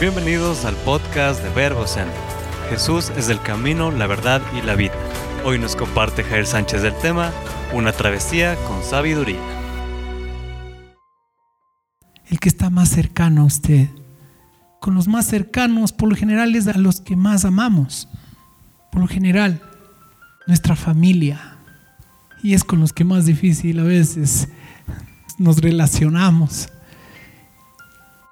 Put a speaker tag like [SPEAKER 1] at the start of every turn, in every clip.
[SPEAKER 1] Bienvenidos al podcast de Verbo Centro. Jesús es el camino, la verdad y la vida. Hoy nos comparte Jair Sánchez del tema Una travesía con sabiduría.
[SPEAKER 2] El que está más cercano a usted. Con los más cercanos, por lo general, es a los que más amamos. Por lo general, nuestra familia. Y es con los que más difícil a veces nos relacionamos.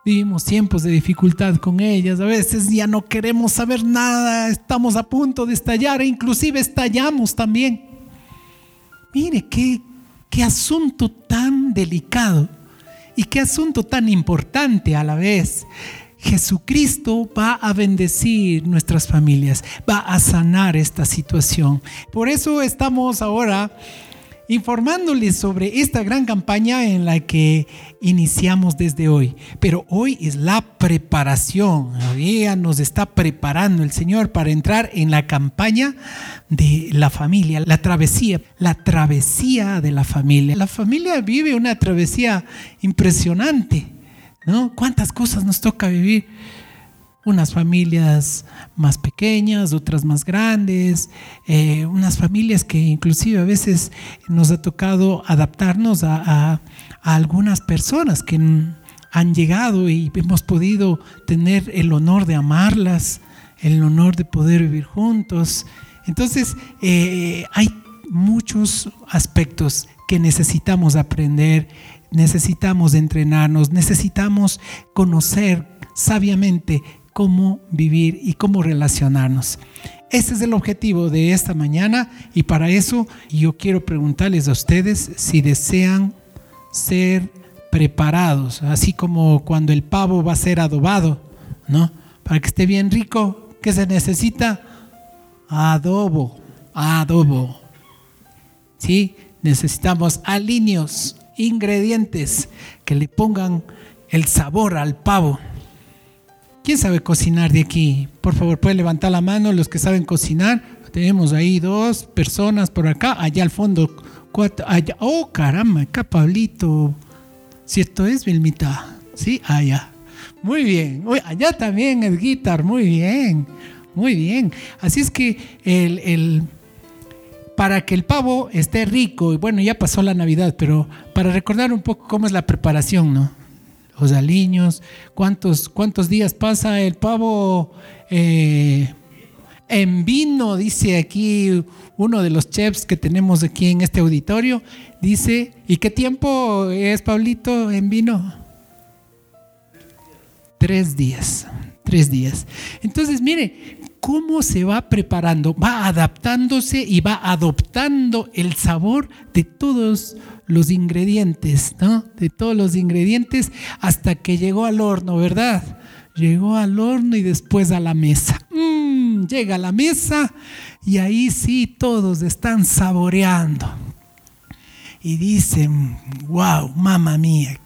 [SPEAKER 2] Vivimos tiempos de dificultad con ellas, a veces ya no queremos saber nada, estamos a punto de estallar e inclusive estallamos también. Mire, qué, qué asunto tan delicado y qué asunto tan importante a la vez. Jesucristo va a bendecir nuestras familias, va a sanar esta situación. Por eso estamos ahora informándoles sobre esta gran campaña en la que iniciamos desde hoy. Pero hoy es la preparación. Hoy nos está preparando el Señor para entrar en la campaña de la familia, la travesía, la travesía de la familia. La familia vive una travesía impresionante, ¿no? ¿Cuántas cosas nos toca vivir? Unas familias más pequeñas, otras más grandes, eh, unas familias que inclusive a veces nos ha tocado adaptarnos a, algunas personas que han llegado y hemos podido tener el honor de amarlas, el honor de poder vivir juntos. Entonces, eh, hay muchos aspectos que necesitamos aprender, necesitamos entrenarnos, necesitamos conocer sabiamente cómo vivir y cómo relacionarnos. Este es el objetivo de esta mañana y para eso yo quiero preguntarles a ustedes si desean ser preparados, así como cuando el pavo va a ser adobado, ¿no? Para que esté bien rico, ¿qué se necesita? Adobo, adobo. ¿Sí? Necesitamos alineos, ingredientes que le pongan el sabor al pavo. ¿Quién sabe cocinar de aquí? Por favor, puede levantar la mano los que saben cocinar. Tenemos ahí dos personas por acá, allá al fondo cuatro, allá. Oh, caramba, acá Pablito. ¿Cierto es, Vilmita? Sí, allá. Muy bien. allá también el guitar, muy bien. Muy bien. Así es que el, el, para que el pavo esté rico, y bueno, ya pasó la Navidad, pero para recordar un poco cómo es la preparación, ¿no? Los aliños, cuántos, cuántos días pasa el pavo eh, en vino, dice aquí uno de los chefs que tenemos aquí en este auditorio, dice, ¿y qué tiempo es Pablito en vino? Tres días, tres días. Entonces, mire, cómo se va preparando, va adaptándose y va adoptando el sabor de todos los ingredientes, ¿no? De todos los ingredientes hasta que llegó al horno, ¿verdad? Llegó al horno y después a la mesa. Mm, llega a la mesa y ahí sí todos están saboreando. Y dicen, wow, mamá mía,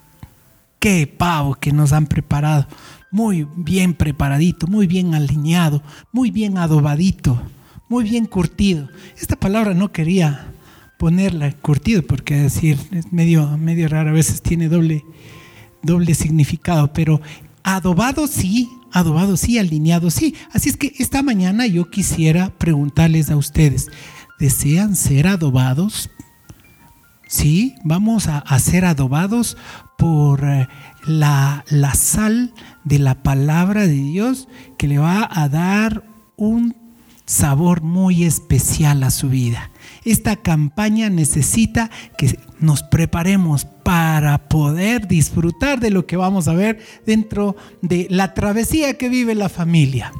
[SPEAKER 2] qué pavo que nos han preparado. Muy bien preparadito, muy bien alineado, muy bien adobadito, muy bien curtido. Esta palabra no quería ponerla curtido, porque decir, es medio, medio raro, a veces tiene doble, doble significado, pero adobado sí, adobado sí, alineado sí. Así es que esta mañana yo quisiera preguntarles a ustedes, ¿desean ser adobados? Sí, vamos a, ser adobados por eh, la, la sal de la palabra de Dios que le va a dar un sabor muy especial a su vida. Esta campaña necesita que nos preparemos para poder disfrutar de lo que vamos a ver dentro de la travesía que vive la familia.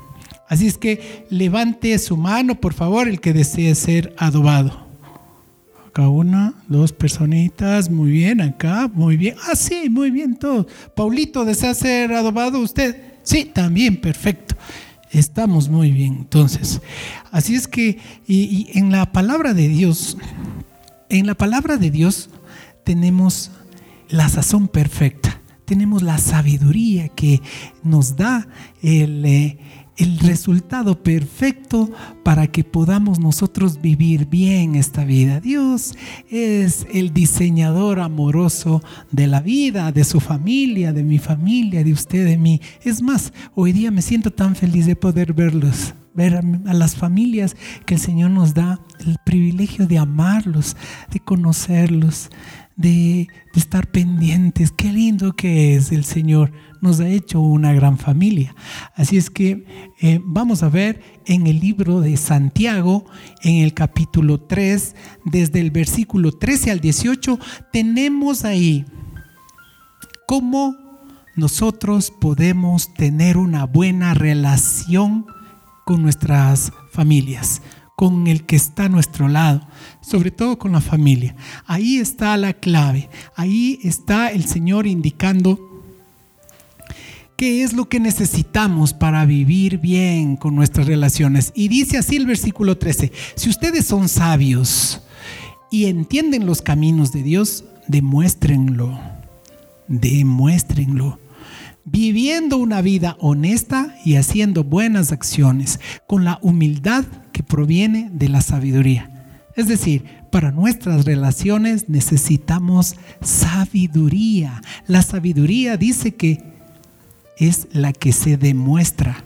[SPEAKER 2] Así es que levante su mano, por favor, el que desee ser adobado. Acá una, dos personitas, muy bien, acá, muy bien. Ah, sí, muy bien todo. Paulito, ¿desea ser adobado usted? Sí, también, perfecto. Estamos muy bien, entonces. Así es que, y, en la palabra de Dios, en la palabra de Dios tenemos la sazón perfecta tenemos la sabiduría que nos da el, eh, el resultado perfecto para que podamos nosotros vivir bien esta vida. Dios es el diseñador amoroso de la vida, de su familia, de mi familia, de usted, de mí. Es más, hoy día me siento tan feliz de poder verlos ver a, las familias que el Señor nos da el privilegio de amarlos, de conocerlos, de, estar pendientes. Qué lindo que es el Señor. Nos ha hecho una gran familia. Así es que eh, vamos a ver en el libro de Santiago, en el capítulo 3, desde el versículo 13 al 18, tenemos ahí cómo nosotros podemos tener una buena relación con nuestras familias, con el que está a nuestro lado, sobre todo con la familia. Ahí está la clave, ahí está el Señor indicando qué es lo que necesitamos para vivir bien con nuestras relaciones. Y dice así el versículo 13, si ustedes son sabios y entienden los caminos de Dios, demuéstrenlo, demuéstrenlo viviendo una vida honesta y haciendo buenas acciones con la humildad que proviene de la sabiduría. Es decir, para nuestras relaciones necesitamos sabiduría. La sabiduría dice que es la que se demuestra,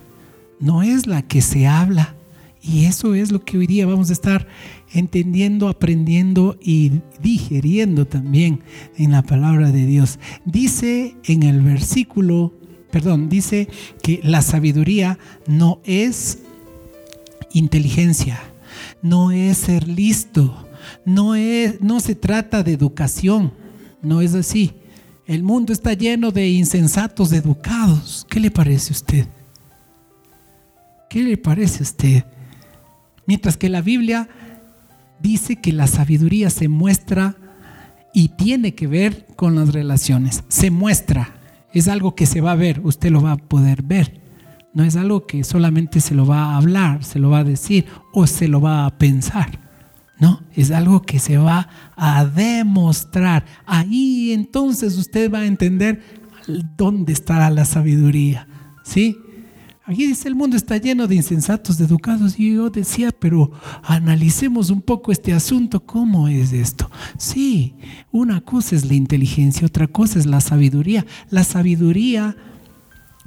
[SPEAKER 2] no es la que se habla. Y eso es lo que hoy día vamos a estar entendiendo, aprendiendo y digeriendo también en la palabra de Dios. Dice en el versículo, perdón, dice que la sabiduría no es inteligencia, no es ser listo, no, es, no se trata de educación, no es así. El mundo está lleno de insensatos educados. ¿Qué le parece a usted? ¿Qué le parece a usted? Mientras que la Biblia dice que la sabiduría se muestra y tiene que ver con las relaciones. Se muestra, es algo que se va a ver, usted lo va a poder ver. No es algo que solamente se lo va a hablar, se lo va a decir o se lo va a pensar. No, es algo que se va a demostrar. Ahí entonces usted va a entender dónde estará la sabiduría. ¿Sí? Aquí dice, el mundo está lleno de insensatos, de educados. Y yo decía, pero analicemos un poco este asunto. ¿Cómo es esto? Sí, una cosa es la inteligencia, otra cosa es la sabiduría. La sabiduría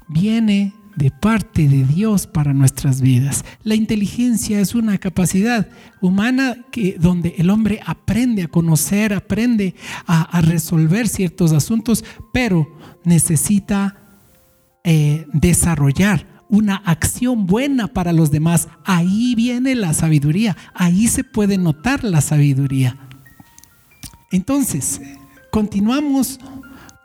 [SPEAKER 2] viene de parte de Dios para nuestras vidas. La inteligencia es una capacidad humana que, donde el hombre aprende a conocer, aprende a, resolver ciertos asuntos, pero necesita eh, desarrollar una acción buena para los demás. Ahí viene la sabiduría, ahí se puede notar la sabiduría. Entonces, continuamos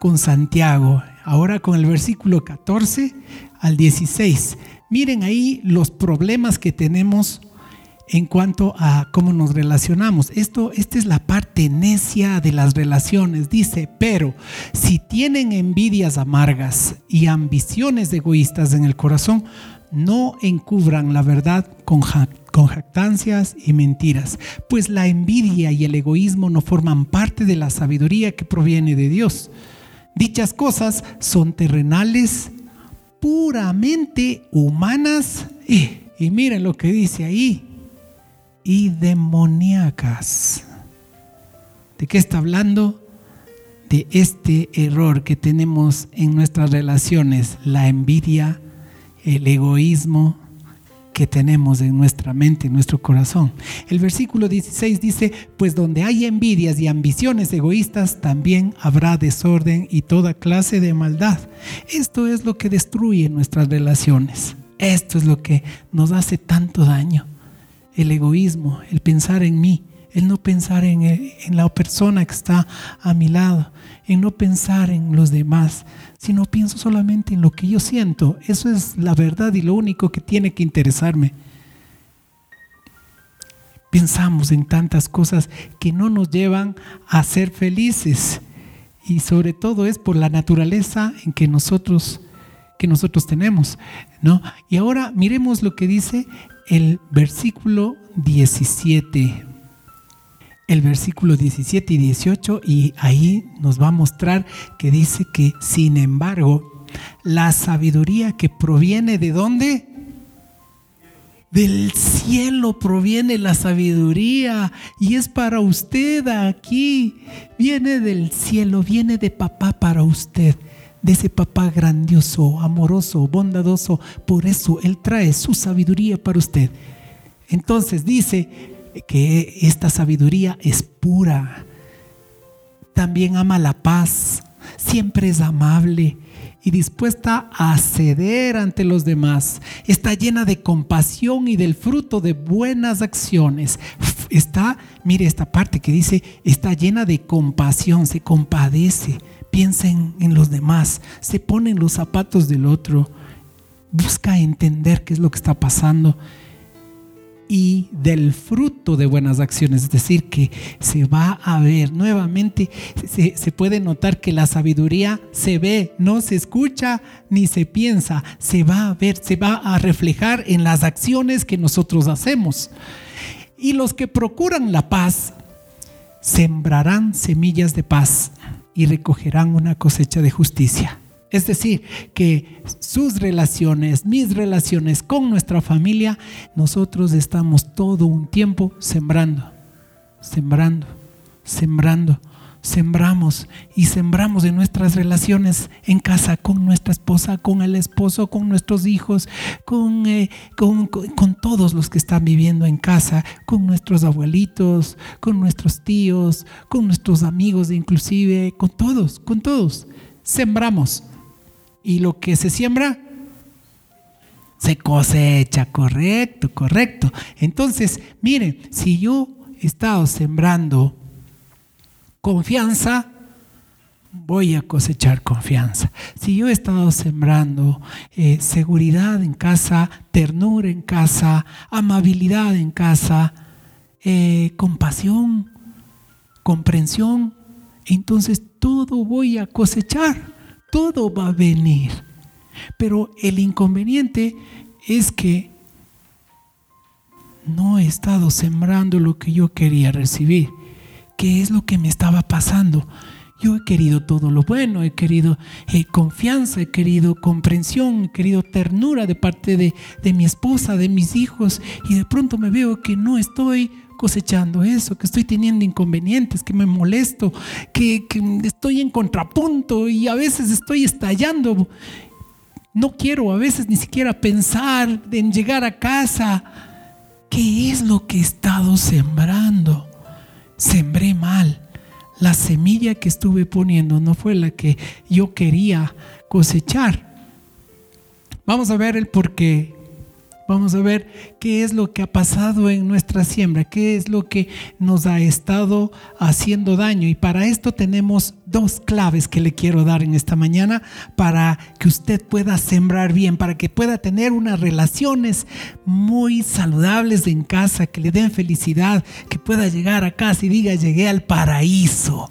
[SPEAKER 2] con Santiago, ahora con el versículo 14 al 16. Miren ahí los problemas que tenemos en cuanto a cómo nos relacionamos. Esto, esta es la parte necia de las relaciones. Dice, pero si tienen envidias amargas y ambiciones egoístas en el corazón, no encubran la verdad con, con jactancias y mentiras, pues la envidia y el egoísmo no forman parte de la sabiduría que proviene de Dios. Dichas cosas son terrenales, puramente humanas. Y, y miren lo que dice ahí, y demoníacas. ¿De qué está hablando? De este error que tenemos en nuestras relaciones, la envidia, el egoísmo que tenemos en nuestra mente, en nuestro corazón. El versículo 16 dice, pues donde hay envidias y ambiciones egoístas, también habrá desorden y toda clase de maldad. Esto es lo que destruye nuestras relaciones. Esto es lo que nos hace tanto daño el egoísmo, el pensar en mí, el no pensar en, en, la persona que está a mi lado, en no pensar en los demás, sino pienso solamente en lo que yo siento. Eso es la verdad y lo único que tiene que interesarme. Pensamos en tantas cosas que no nos llevan a ser felices y sobre todo es por la naturaleza en que nosotros que nosotros tenemos, ¿no? Y ahora miremos lo que dice el versículo 17. el versículo 17 y 18 y ahí nos va a mostrar que dice que sin embargo la sabiduría que proviene de dónde? Del cielo proviene la sabiduría y es para usted aquí. Viene del cielo, viene de papá para usted, de ese papá grandioso, amoroso, bondadoso. Por eso Él trae su sabiduría para usted. Entonces dice que esta sabiduría es pura. También ama la paz, siempre es amable y dispuesta a ceder ante los demás. Está llena de compasión y del fruto de buenas acciones. Está, mire esta parte que dice, está llena de compasión, se compadece, piensa en, los demás, se pone en los zapatos del otro, busca entender qué es lo que está pasando y del fruto de buenas acciones. Es decir, que se va a ver nuevamente, se, puede notar que la sabiduría se ve, no se escucha ni se piensa, se va a ver, se va a reflejar en las acciones que nosotros hacemos. Y los que procuran la paz sembrarán semillas de paz y recogerán una cosecha de justicia. Es decir, que sus relaciones, mis relaciones con nuestra familia, nosotros estamos todo un tiempo sembrando, sembrando, sembrando. Sembramos y sembramos en nuestras relaciones en casa con nuestra esposa, con el esposo, con nuestros hijos, con, eh, con, con todos los que están viviendo en casa, con nuestros abuelitos, con nuestros tíos, con nuestros amigos inclusive, con todos, con todos. Sembramos y lo que se siembra se cosecha, correcto, correcto. Entonces, miren, si yo he estado sembrando confianza, voy a cosechar confianza. Si yo he estado sembrando eh, seguridad en casa, ternura en casa, amabilidad en casa, eh, compasión, comprensión, entonces todo voy a cosechar todo va a venir. Pero el inconveniente es que no he estado sembrando lo que yo quería recibir. ¿Qué es lo que me estaba pasando? Yo he querido todo lo bueno, he querido eh, confianza, he querido comprensión, he querido ternura de parte de, de mi esposa, de mis hijos, y de pronto me veo que no estoy cosechando eso, que estoy teniendo inconvenientes, que me molesto, que, estoy en contrapunto y a veces estoy estallando. No quiero a veces ni siquiera pensar en llegar a casa. ¿Qué es lo que he estado sembrando? Sembré mal. La semilla que estuve poniendo no fue la que yo quería cosechar. Vamos a ver el por qué Vamos a ver qué es lo que ha pasado en nuestra siembra, qué es lo que nos ha estado haciendo daño. Y para esto tenemos dos claves que le quiero dar en esta mañana para que usted pueda sembrar bien, para que pueda tener unas relaciones muy saludables en casa, que le den felicidad, que pueda llegar a casa y diga, llegué al paraíso,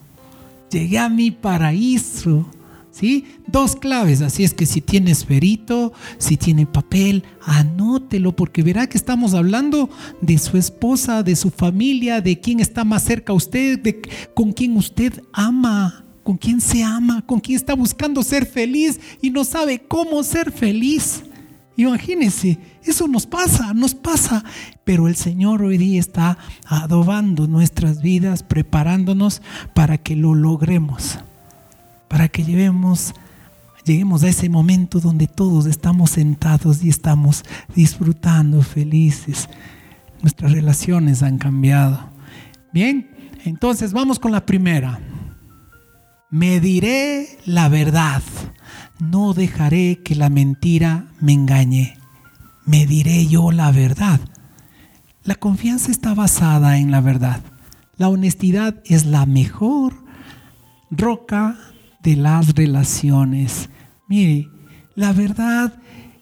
[SPEAKER 2] llegué a mi paraíso. ¿Sí? Dos claves, así es que si tiene esferito, si tiene papel, anótelo porque verá que estamos hablando de su esposa, de su familia, de quién está más cerca a usted, de con quién usted ama, con quién se ama, con quién está buscando ser feliz y no sabe cómo ser feliz. Imagínense, eso nos pasa, nos pasa, pero el Señor hoy día está adobando nuestras vidas, preparándonos para que lo logremos para que llevemos, lleguemos a ese momento donde todos estamos sentados y estamos disfrutando, felices. Nuestras relaciones han cambiado. Bien, entonces vamos con la primera. Me diré la verdad. No dejaré que la mentira me engañe. Me diré yo la verdad. La confianza está basada en la verdad. La honestidad es la mejor roca de las relaciones. Mire, la verdad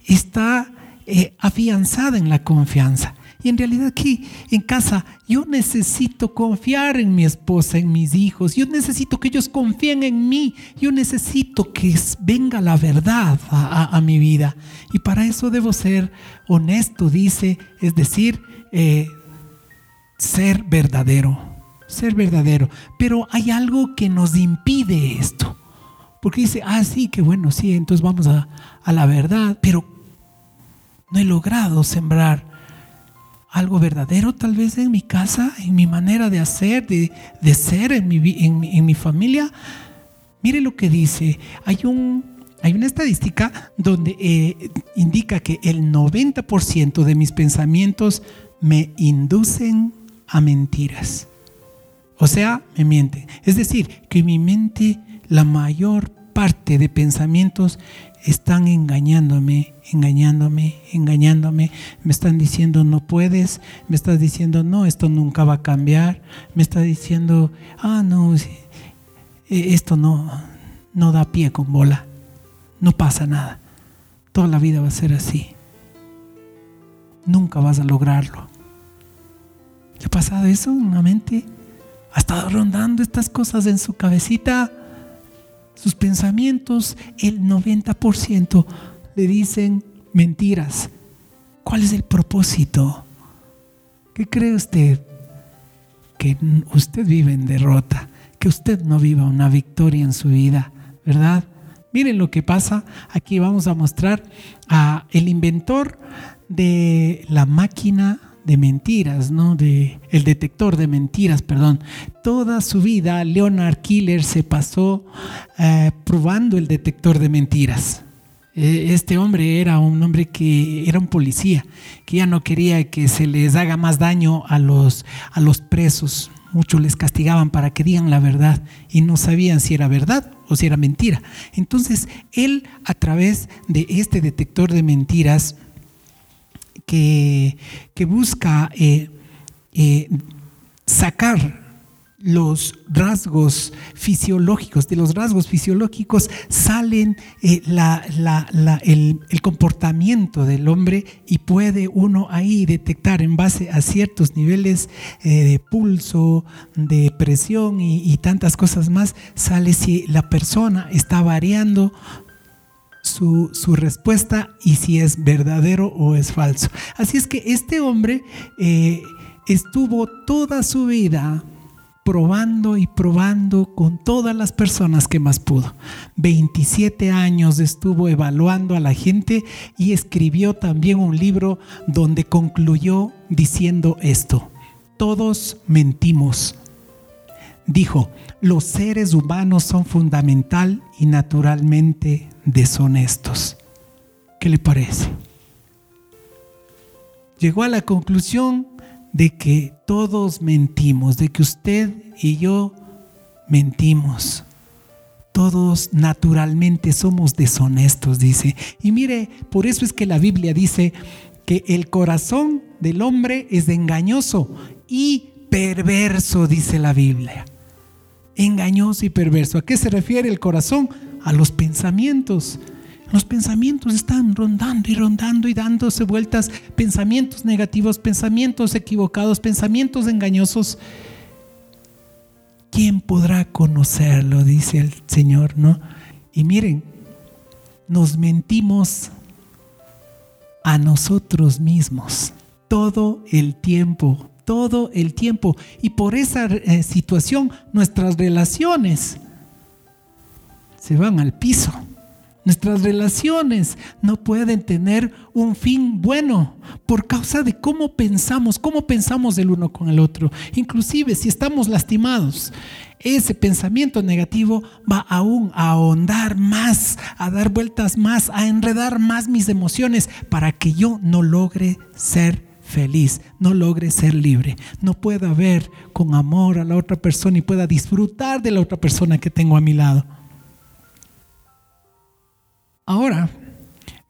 [SPEAKER 2] está eh, afianzada en la confianza. Y en realidad aquí en casa yo necesito confiar en mi esposa, en mis hijos. Yo necesito que ellos confíen en mí. Yo necesito que venga la verdad a, mi vida. Y para eso debo ser honesto, dice, es decir, eh, ser verdadero. ser verdadero. Pero hay algo que nos impide esto. Porque dice, ah, sí, que bueno, sí, entonces vamos a, la verdad, pero no he logrado sembrar algo verdadero tal vez en mi casa, en mi manera de hacer, de, ser, en mi, en, mi, familia. Mire lo que dice, hay, un, hay una estadística donde eh, indica que el 90% de mis pensamientos me inducen a mentiras. O sea, me mienten. Es decir, que mi mente, la mayor parte de pensamientos están engañándome, engañándome, engañándome. Me están diciendo no puedes, me estás diciendo no, esto nunca va a cambiar. Me está diciendo, ah, no, e, esto no, no da pie con bola. No pasa nada. Toda la vida va a ser así. Nunca vas a lograrlo. ¿Qué ha pasado eso en la mente? ha estado rondando estas cosas en su cabecita, sus pensamientos, el 90% le dicen mentiras. ¿Cuál es el propósito? ¿Qué cree usted? Que usted vive en derrota, que usted no viva una victoria en su vida, ¿verdad? Miren lo que pasa. Aquí vamos a mostrar a el inventor de la máquina de mentiras, ¿no? De, el detector de mentiras, perdón. Toda su vida Leonard Killer se pasó eh, probando el detector de mentiras. E, este hombre era un hombre que era un policía, que ya no quería que se les haga más daño a los, a los presos. Muchos les castigaban para que digan la verdad y no sabían si era verdad o si era mentira. Entonces, él a través de este detector de mentiras, que, busca eh, eh, sacar los rasgos fisiológicos, de los rasgos fisiológicos salen eh, el, comportamiento del hombre y puede uno ahí detectar en base a ciertos niveles de pulso, de presión y tantas cosas más, sale si la persona está variando su, respuesta y si es verdadero o es falso. Así es que este hombre eh, estuvo toda su vida probando y probando con todas las personas que más pudo. 27 años estuvo evaluando a la gente y escribió también un libro donde concluyó diciendo esto, todos mentimos. Dijo, los seres humanos son fundamental y naturalmente deshonestos. ¿Qué le parece? Llegó a la conclusión de que todos mentimos, de que usted y yo mentimos. Todos naturalmente somos deshonestos, dice. Y mire, por eso es que la Biblia dice que el corazón del hombre es engañoso y perverso, dice la Biblia. Engañoso y perverso. ¿A qué se refiere el corazón? a los pensamientos. Los pensamientos están rondando y rondando y dándose vueltas, pensamientos negativos, pensamientos equivocados, pensamientos engañosos. ¿Quién podrá conocerlo? Dice el Señor, ¿no? Y miren, nos mentimos a nosotros mismos todo el tiempo, todo el tiempo. Y por esa eh, situación nuestras relaciones se van al piso. Nuestras relaciones no pueden tener un fin bueno por causa de cómo pensamos, cómo pensamos el uno con el otro. Inclusive si estamos lastimados, ese pensamiento negativo va aún a ahondar más, a dar vueltas más, a enredar más mis emociones para que yo no logre ser feliz, no logre ser libre, no pueda ver con amor a la otra persona y pueda disfrutar de la otra persona que tengo a mi lado. Ahora,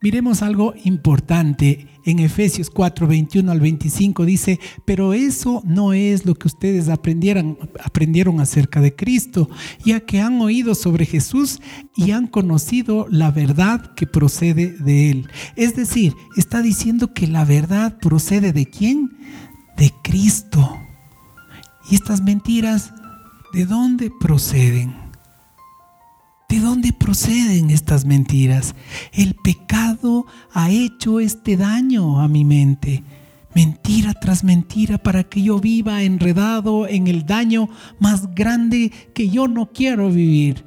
[SPEAKER 2] miremos algo importante. En Efesios 4, 21 al 25 dice, pero eso no es lo que ustedes aprendieron, aprendieron acerca de Cristo, ya que han oído sobre Jesús y han conocido la verdad que procede de Él. Es decir, está diciendo que la verdad procede de quién? De Cristo. ¿Y estas mentiras de dónde proceden? ¿De dónde proceden estas mentiras? El pecado ha hecho este daño a mi mente. mentira tras mentira para que yo viva enredado en el daño más grande que yo no quiero vivir.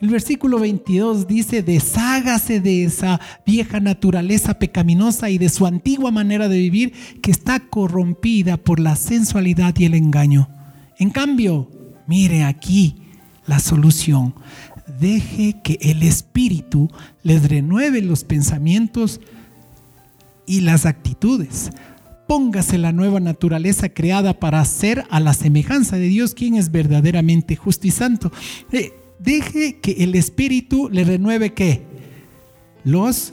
[SPEAKER 2] El versículo 22 dice, deshágase de esa vieja naturaleza pecaminosa y de su antigua manera de vivir que está corrompida por la sensualidad y el engaño. En cambio, mire aquí la solución. Deje que el Espíritu les renueve los pensamientos y las actitudes. Póngase la nueva naturaleza creada para ser a la semejanza de Dios, quien es verdaderamente justo y santo. Eh, deje que el Espíritu le renueve qué? Los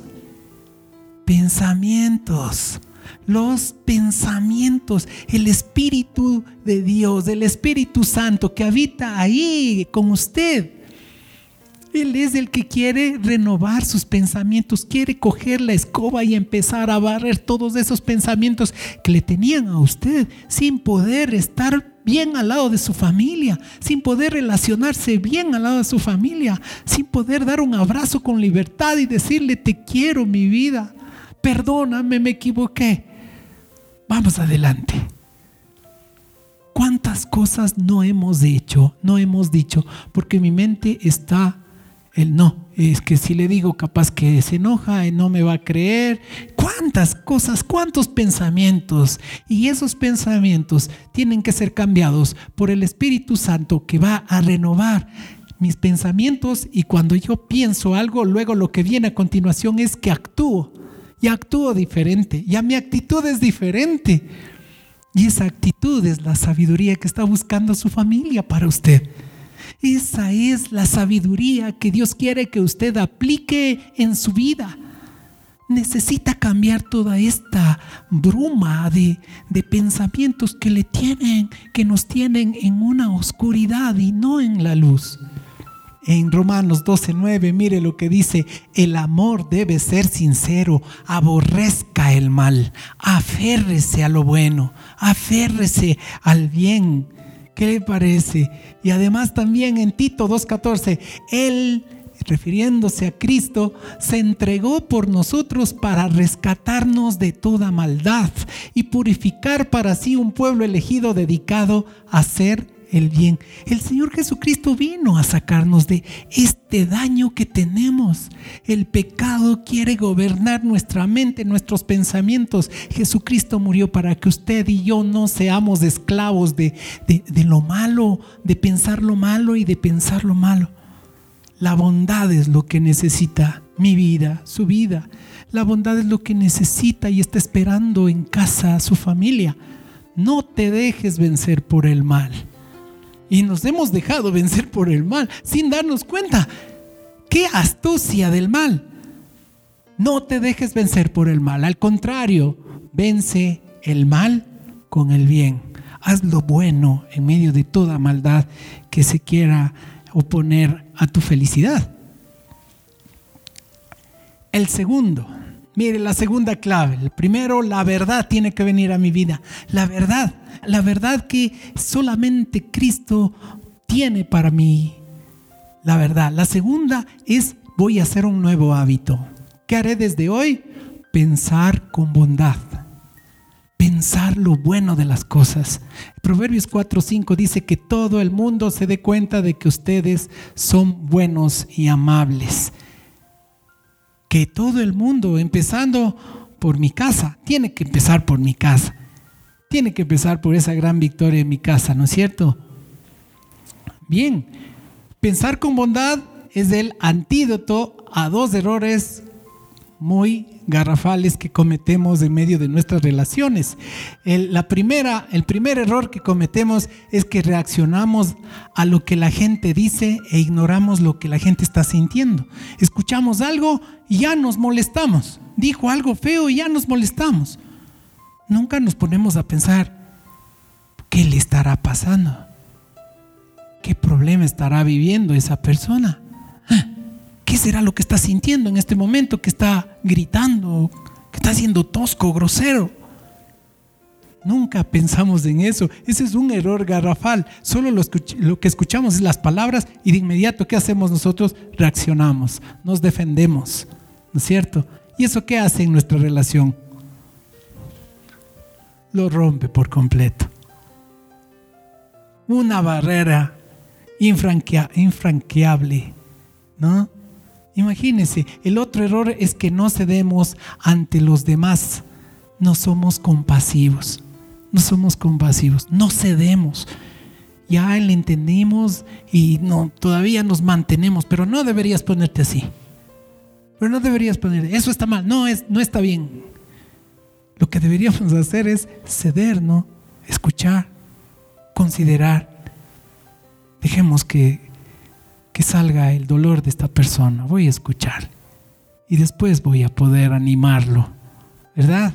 [SPEAKER 2] pensamientos. Los pensamientos, el Espíritu de Dios, el Espíritu Santo que habita ahí con usted. Él es el que quiere renovar sus pensamientos, quiere coger la escoba y empezar a barrer todos esos pensamientos que le tenían a usted sin poder estar bien al lado de su familia, sin poder relacionarse bien al lado de su familia, sin poder dar un abrazo con libertad y decirle te quiero mi vida, perdóname, me equivoqué. Vamos adelante. ¿Cuántas cosas no hemos hecho, no hemos dicho, porque mi mente está el no? Es que si le digo capaz que se enoja y no me va a creer. ¿Cuántas cosas, cuántos pensamientos? Y esos pensamientos tienen que ser cambiados por el Espíritu Santo que va a renovar mis pensamientos y cuando yo pienso algo, luego lo que viene a continuación es que actúo. Y actúo diferente. Ya mi actitud es diferente. Y esa actitud es la sabiduría que está buscando su familia para usted. Esa es la sabiduría que Dios quiere que usted aplique en su vida. Necesita cambiar toda esta bruma de, de, pensamientos que le tienen, que nos tienen en una oscuridad y no en la luz. En Romanos 12:9, mire lo que dice, el amor debe ser sincero, aborrezca el mal, aférrese a lo bueno, aférrese al bien ¿Qué le parece? Y además también en Tito 2.14, Él, refiriéndose a Cristo, se entregó por nosotros para rescatarnos de toda maldad y purificar para sí un pueblo elegido dedicado a ser el bien. El Señor Jesucristo vino a sacarnos de este daño que tenemos. El pecado quiere gobernar nuestra mente, nuestros pensamientos. Jesucristo murió para que usted y yo no seamos esclavos de, de lo malo, de pensar lo malo y de pensar lo malo. La bondad es lo que necesita mi vida, su vida. La bondad es lo que necesita y está esperando en casa a su familia. No te dejes vencer por el mal y nos hemos dejado vencer por el mal sin darnos cuenta. ¡Qué astucia del mal! No te dejes vencer por el mal, al contrario, vence el mal con el bien. Haz lo bueno en medio de toda maldad que se quiera oponer a tu felicidad. El segundo, mire la segunda clave. El primero, la verdad tiene que venir a mi vida. La verdad la verdad que solamente Cristo tiene para mí. La verdad. La segunda es voy a hacer un nuevo hábito. ¿Qué haré desde hoy? Pensar con bondad. Pensar lo bueno de las cosas. Proverbios 4:5 dice que todo el mundo se dé cuenta de que ustedes son buenos y amables. Que todo el mundo, empezando por mi casa, tiene que empezar por mi casa tiene que empezar por esa gran victoria en mi casa, ¿no es cierto? Bien, pensar con bondad es el antídoto a dos errores muy garrafales que cometemos en medio de nuestras relaciones. El, la primera, el primer error que cometemos es que reaccionamos a lo que la gente dice e ignoramos lo que la gente está sintiendo. Escuchamos algo y ya nos molestamos. Dijo algo feo y ya nos molestamos nunca nos ponemos a pensar, ¿qué le estará pasando? ¿Qué problema estará viviendo esa persona? ¿Ah? ¿Qué será lo que está sintiendo en este momento? Que está gritando, que está siendo tosco, grosero. Nunca pensamos en eso. Ese es un error garrafal. Solo lo, que escuchamos es las palabras y de inmediato, ¿qué hacemos nosotros? Reaccionamos, nos defendemos. ¿No es cierto? ¿Y eso qué hace en nuestra relación? lo rompe por completo. Una barrera infranqueable, ¿no? Imagínense, el otro error es que no cedemos ante los demás. No somos compasivos. No somos compasivos. No cedemos. Ya le entendimos y no, todavía nos mantenemos, pero no deberías ponerte así. Pero no deberías ponerte, eso está mal, no, es, no está bien. Lo que deberíamos hacer es ceder, ¿no? Escuchar, considerar. Dejemos que, que salga el dolor de esta persona. Voy a escuchar. Y después voy a poder animarlo. ¿Verdad?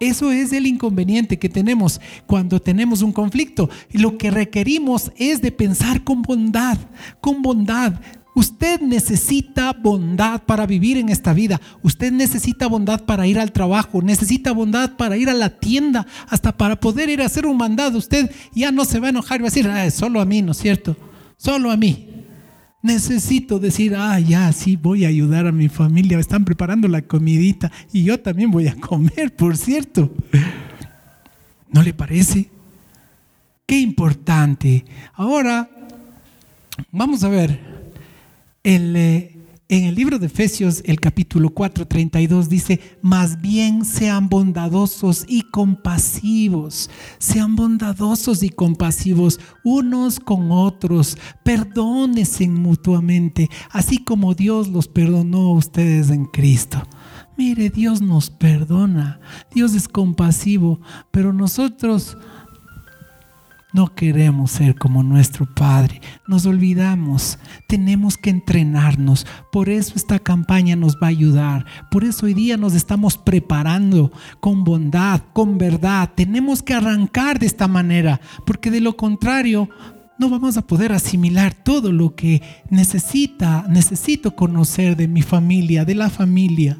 [SPEAKER 2] Eso es el inconveniente que tenemos cuando tenemos un conflicto. Lo que requerimos es de pensar con bondad, con bondad. Usted necesita bondad para vivir en esta vida. Usted necesita bondad para ir al trabajo. Necesita bondad para ir a la tienda. Hasta para poder ir a hacer un mandado. Usted ya no se va a enojar y va a decir, ah, solo a mí, ¿no es cierto? Solo a mí. Necesito decir, ah, ya, sí, voy a ayudar a mi familia. Están preparando la comidita y yo también voy a comer, por cierto. ¿No le parece? Qué importante. Ahora, vamos a ver el, eh, en el libro de Efesios, el capítulo 4, 32 dice, más bien sean bondadosos y compasivos, sean bondadosos y compasivos unos con otros, perdónense mutuamente, así como Dios los perdonó a ustedes en Cristo. Mire, Dios nos perdona, Dios es compasivo, pero nosotros no queremos ser como nuestro Padre. Nos olvidamos. Tenemos que entrenarnos. Por eso esta campaña nos va a ayudar. Por eso hoy día nos estamos preparando con bondad, con verdad. Tenemos que arrancar de esta manera. Porque de lo contrario, no vamos a poder asimilar todo lo que necesita, necesito conocer de mi familia, de la familia.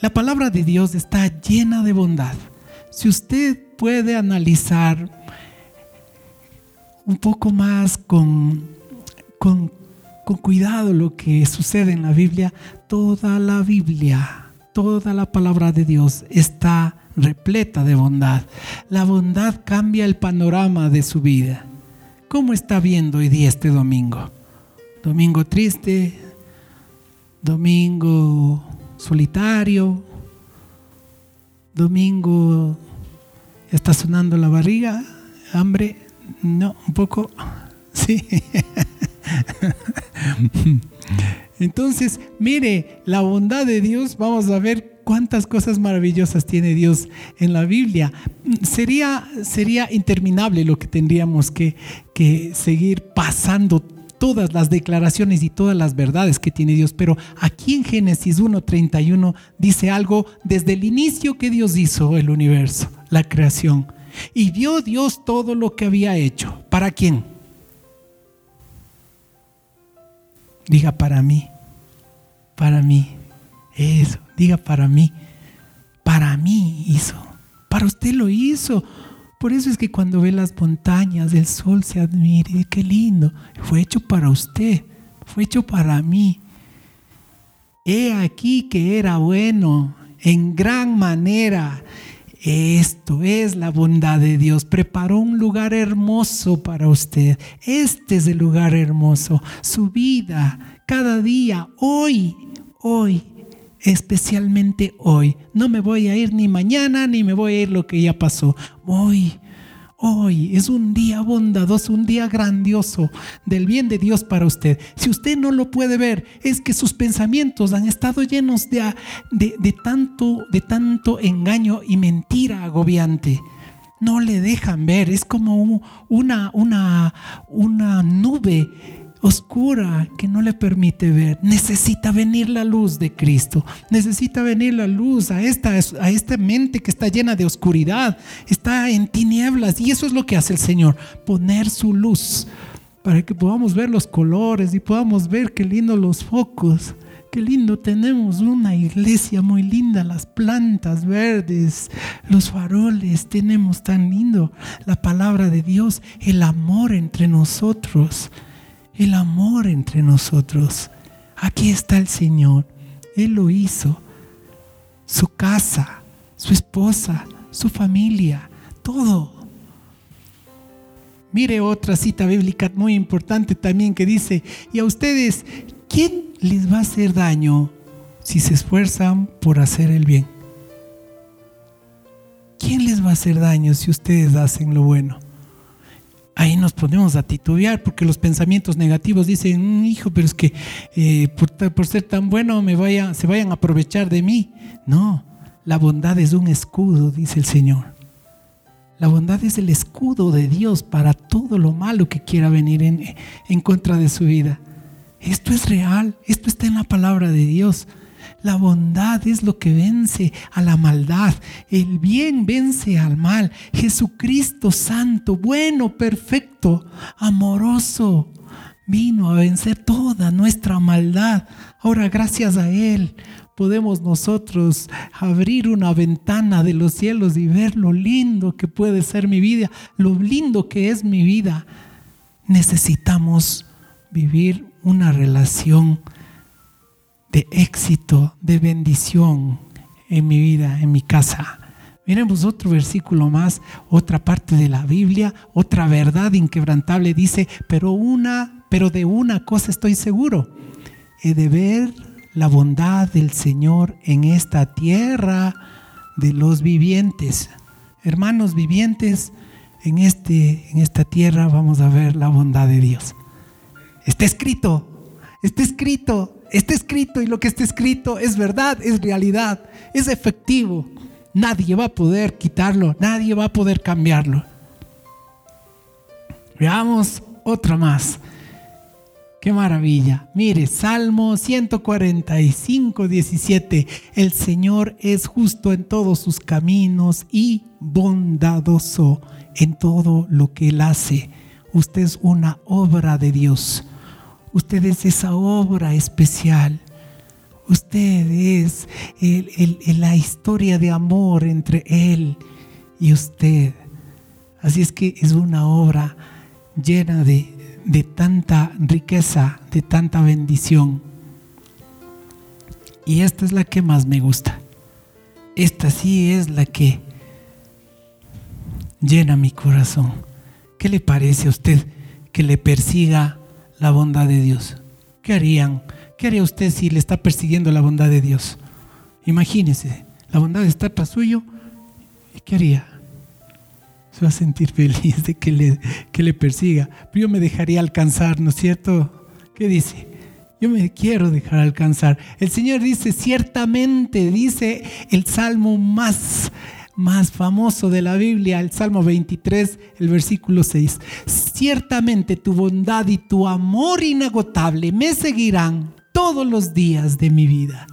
[SPEAKER 2] La palabra de Dios está llena de bondad. Si usted puede analizar un poco más con, con, cuidado lo que sucede en la Biblia, toda la Biblia, toda la palabra de Dios está repleta de bondad. La bondad cambia el panorama de su vida. ¿Cómo está viendo hoy día este domingo? Domingo triste, domingo solitario, domingo está sonando la barriga, hambre, no, un poco, sí. Entonces, mire, la bondad de Dios, vamos a ver cuántas cosas maravillosas tiene Dios en la Biblia. Sería, sería interminable lo que tendríamos que, que seguir pasando todas las declaraciones y todas las verdades que tiene Dios. Pero aquí en Génesis 1.31 dice algo desde el inicio que Dios hizo el universo, la creación. Y vio Dios todo lo que había hecho. ¿Para quién? Diga para mí. Para mí. Eso. Diga para mí. Para mí hizo. Para usted lo hizo. Por eso es que cuando ve las montañas, el sol se admira, qué lindo. Fue hecho para usted, fue hecho para mí. He aquí que era bueno en gran manera. Esto es la bondad de Dios. Preparó un lugar hermoso para usted. Este es el lugar hermoso. Su vida, cada día, hoy, hoy especialmente hoy. No me voy a ir ni mañana, ni me voy a ir lo que ya pasó. Hoy, hoy es un día bondadoso, un día grandioso del bien de Dios para usted. Si usted no lo puede ver, es que sus pensamientos han estado llenos de, de, tanto, de tanto engaño y mentira agobiante no le dejan ver, es como una, una, una nube oscura que no le permite ver. Necesita venir la luz de Cristo. Necesita venir la luz a esta, a esta mente que está llena de oscuridad. Está en tinieblas. Y eso es lo que hace el Señor. Poner su luz para que podamos ver los colores y podamos ver qué lindo los focos. Qué lindo tenemos una iglesia muy linda, las plantas verdes, los faroles, tenemos tan lindo la palabra de Dios, el amor entre nosotros el amor entre nosotros. Aquí está el Señor. Él lo hizo. su casa, su esposa, su familia, todo. Mire otra cita bíblica muy importante también que dice, y a ustedes, ¿quién les va a hacer daño si se esfuerzan por hacer el bien? ¿Quién les va a hacer daño si ustedes hacen lo bueno? Ahí nos ponemos a titubear porque los pensamientos negativos dicen, mm, hijo, pero es que eh, por, ser tan bueno me vaya, se vayan a aprovechar de mí. No, la bondad es un escudo, dice el Señor. La bondad es el escudo de Dios para todo lo malo que quiera venir en, en contra de su vida. Esto es real, esto está en la palabra de Dios. La bondad es lo que vence a la maldad. El bien vence al mal. Jesucristo santo, bueno, perfecto, amoroso, vino a vencer toda nuestra maldad. Ahora, gracias a Él, podemos nosotros abrir una ventana de los cielos y ver lo lindo que puede ser mi vida, lo lindo que es mi vida. Necesitamos vivir una relación de éxito, de bendición en mi vida, en mi casa. Miremos otro versículo más, otra parte de la Biblia, otra verdad inquebrantable dice, pero una, pero de una cosa estoy seguro, he de ver la bondad del Señor en esta tierra de los vivientes. Hermanos vivientes, en este en esta tierra vamos a ver la bondad de Dios. Está escrito, está escrito, está escrito y lo que está escrito es verdad, es realidad, es efectivo. Nadie va a poder quitarlo, nadie va a poder cambiarlo. Veamos otra más. Qué maravilla. Mire, Salmo 145, 17. El Señor es justo en todos sus caminos y bondadoso en todo lo que Él hace. Usted es una obra de Dios. Usted es esa obra especial. Usted es la historia de amor entre Él y usted. Así es que es una obra llena de, de tanta riqueza, de tanta bendición. Y esta es la que más me gusta. Esta sí es la que llena mi corazón. ¿Qué le parece a usted que le persiga la bondad de Dios. ¿Qué harían? ¿Qué haría usted si le está persiguiendo la bondad de Dios? Imagínese, la bondad está tras suyo. ¿Y qué haría? Se va a sentir feliz de que le, que le persiga. Pero yo me dejaría alcanzar, ¿no es cierto? ¿Qué dice? Yo me quiero dejar alcanzar. El Señor dice, ciertamente, dice el salmo más más famoso de la Biblia, el Salmo 23, el versículo 6. Ciertamente tu bondad y tu amor inagotable me seguirán todos los días de mi vida.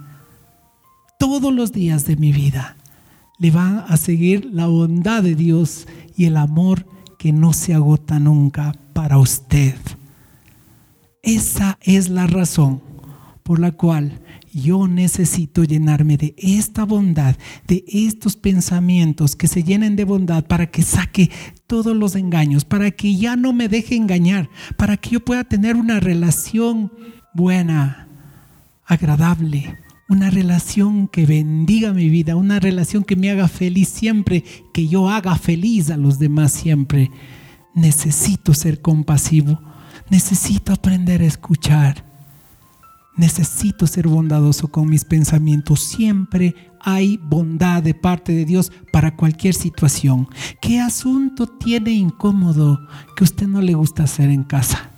[SPEAKER 2] Todos los días de mi vida. Le va a seguir la bondad de Dios y el amor que no se agota nunca para usted. Esa es la razón por la cual yo necesito llenarme de esta bondad, de estos pensamientos que se llenen de bondad para que saque todos los engaños, para que ya no me deje engañar, para que yo pueda tener una relación buena, agradable, una relación que bendiga mi vida, una relación que me haga feliz siempre, que yo haga feliz a los demás siempre. Necesito ser compasivo, necesito aprender a escuchar Necesito ser bondadoso con mis pensamientos. Siempre hay bondad de parte de Dios para cualquier situación. ¿Qué asunto tiene incómodo que usted no le gusta hacer en casa?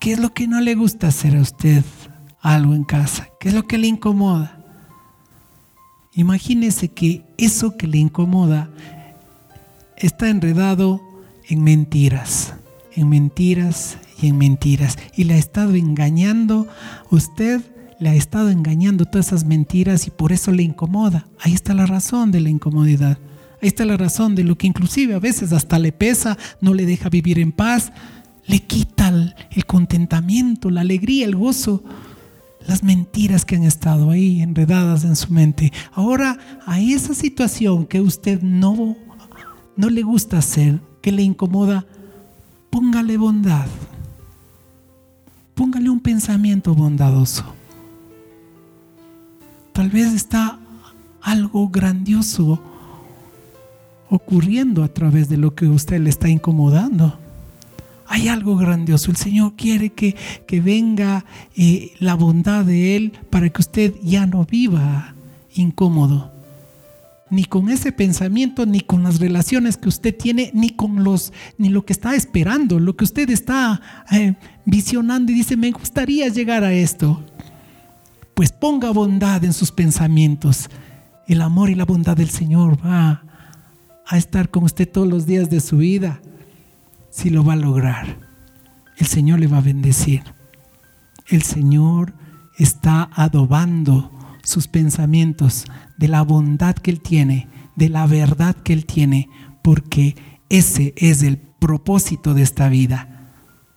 [SPEAKER 2] ¿Qué es lo que no le gusta hacer a usted algo en casa? ¿Qué es lo que le incomoda? Imagínese que eso que le incomoda está enredado en mentiras, en mentiras, y en mentiras. Y le ha estado engañando, usted le ha estado engañando todas esas mentiras y por eso le incomoda. Ahí está la razón de la incomodidad. Ahí está la razón de lo que inclusive a veces hasta le pesa, no le deja vivir en paz, le quita el, el contentamiento, la alegría, el gozo, las mentiras que han estado ahí enredadas en su mente. Ahora, a esa situación que usted no, no le gusta hacer, que le incomoda, póngale bondad. Póngale un pensamiento bondadoso. Tal vez está algo grandioso ocurriendo a través de lo que usted le está incomodando. Hay algo grandioso. El Señor quiere que, que venga eh, la bondad de Él para que usted ya no viva incómodo. Ni con ese pensamiento, ni con las relaciones que usted tiene, ni con los, ni lo que está esperando, lo que usted está eh, visionando y dice, me gustaría llegar a esto. Pues ponga bondad en sus pensamientos. El amor y la bondad del Señor va a estar con usted todos los días de su vida si lo va a lograr. El Señor le va a bendecir. El Señor está adobando sus pensamientos de la bondad que Él tiene, de la verdad que Él tiene, porque ese es el propósito de esta vida.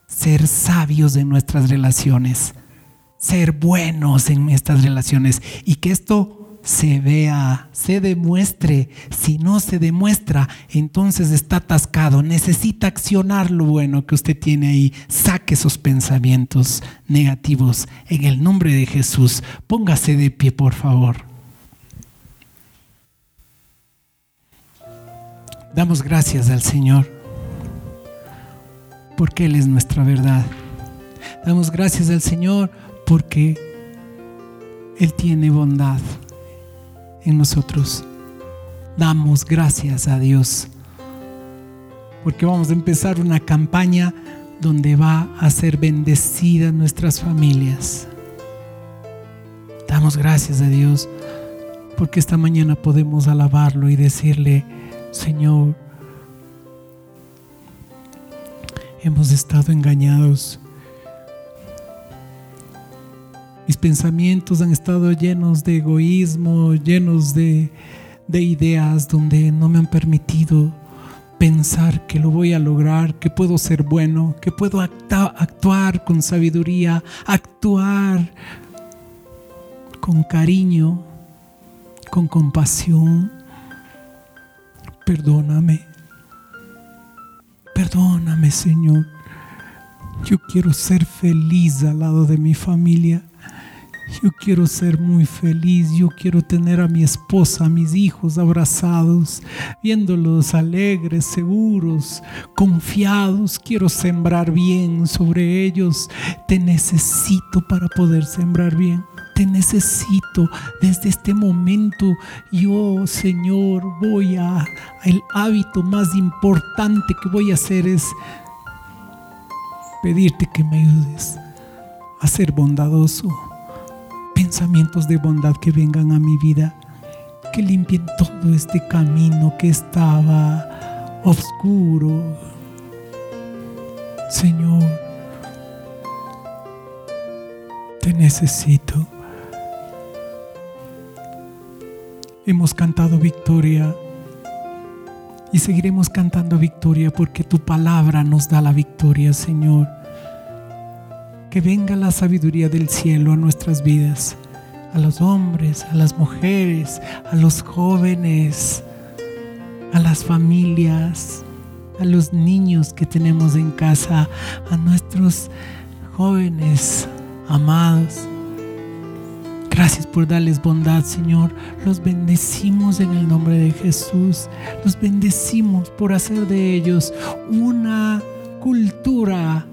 [SPEAKER 2] Ser sabios en nuestras relaciones, ser buenos en estas relaciones y que esto se vea, se demuestre. Si no se demuestra, entonces está atascado. Necesita accionar lo bueno que usted tiene ahí. Saque esos pensamientos negativos en el nombre de Jesús. Póngase de pie, por favor. Damos gracias al Señor porque Él es nuestra verdad. Damos gracias al Señor porque Él tiene bondad en nosotros. Damos gracias a Dios porque vamos a empezar una campaña donde va a ser bendecida nuestras familias. Damos gracias a Dios porque esta mañana podemos alabarlo y decirle, Señor, hemos estado engañados mis pensamientos han estado llenos de egoísmo, llenos de, ideas donde no me han permitido pensar que lo voy a lograr, que puedo ser bueno, que puedo actuar con sabiduría, actuar con cariño, con compasión. Perdóname, perdóname Señor. Yo quiero ser feliz al lado de mi familia. Yo quiero ser muy feliz, yo quiero tener a mi esposa, a mis hijos abrazados, viéndolos alegres, seguros, confiados. Quiero sembrar bien sobre ellos. Te necesito para poder sembrar bien. Te necesito desde este momento. Yo, Señor, voy a... El hábito más importante que voy a hacer es pedirte que me ayudes a ser bondadoso pensamientos de bondad que vengan a mi vida, que limpien todo este camino que estaba oscuro. Señor, te necesito. Hemos cantado victoria y seguiremos cantando victoria porque tu palabra nos da la victoria, Señor que venga la sabiduría del cielo a nuestras vidas, a los hombres, a las mujeres, a los jóvenes, a las familias, a los niños que tenemos en casa, a nuestros jóvenes amados. Gracias por darles bondad, Señor. Los bendecimos en el nombre de Jesús. Los bendecimos por hacer de ellos una cultura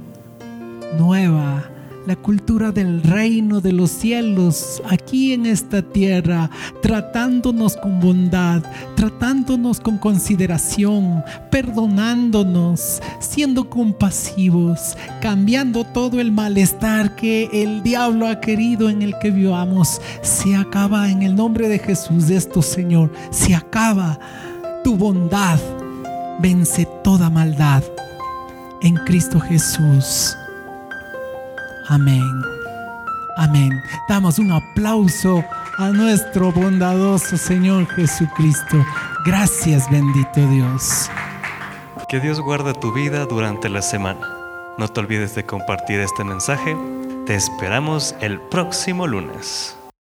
[SPEAKER 2] nueva, la cultura del reino de los cielos aquí en esta tierra, tratándonos con bondad, tratándonos con consideración, perdonándonos, siendo compasivos, cambiando todo el malestar que el diablo ha querido en el que vivamos. Se acaba en el nombre de Jesús esto, Señor. Se acaba tu bondad. Vence toda maldad en Cristo Jesús. Amén. Amén. Damos un aplauso a nuestro bondadoso Señor Jesucristo. Gracias, bendito Dios.
[SPEAKER 1] Que Dios guarde tu vida durante la semana. No te olvides de compartir este mensaje. Te esperamos el próximo lunes.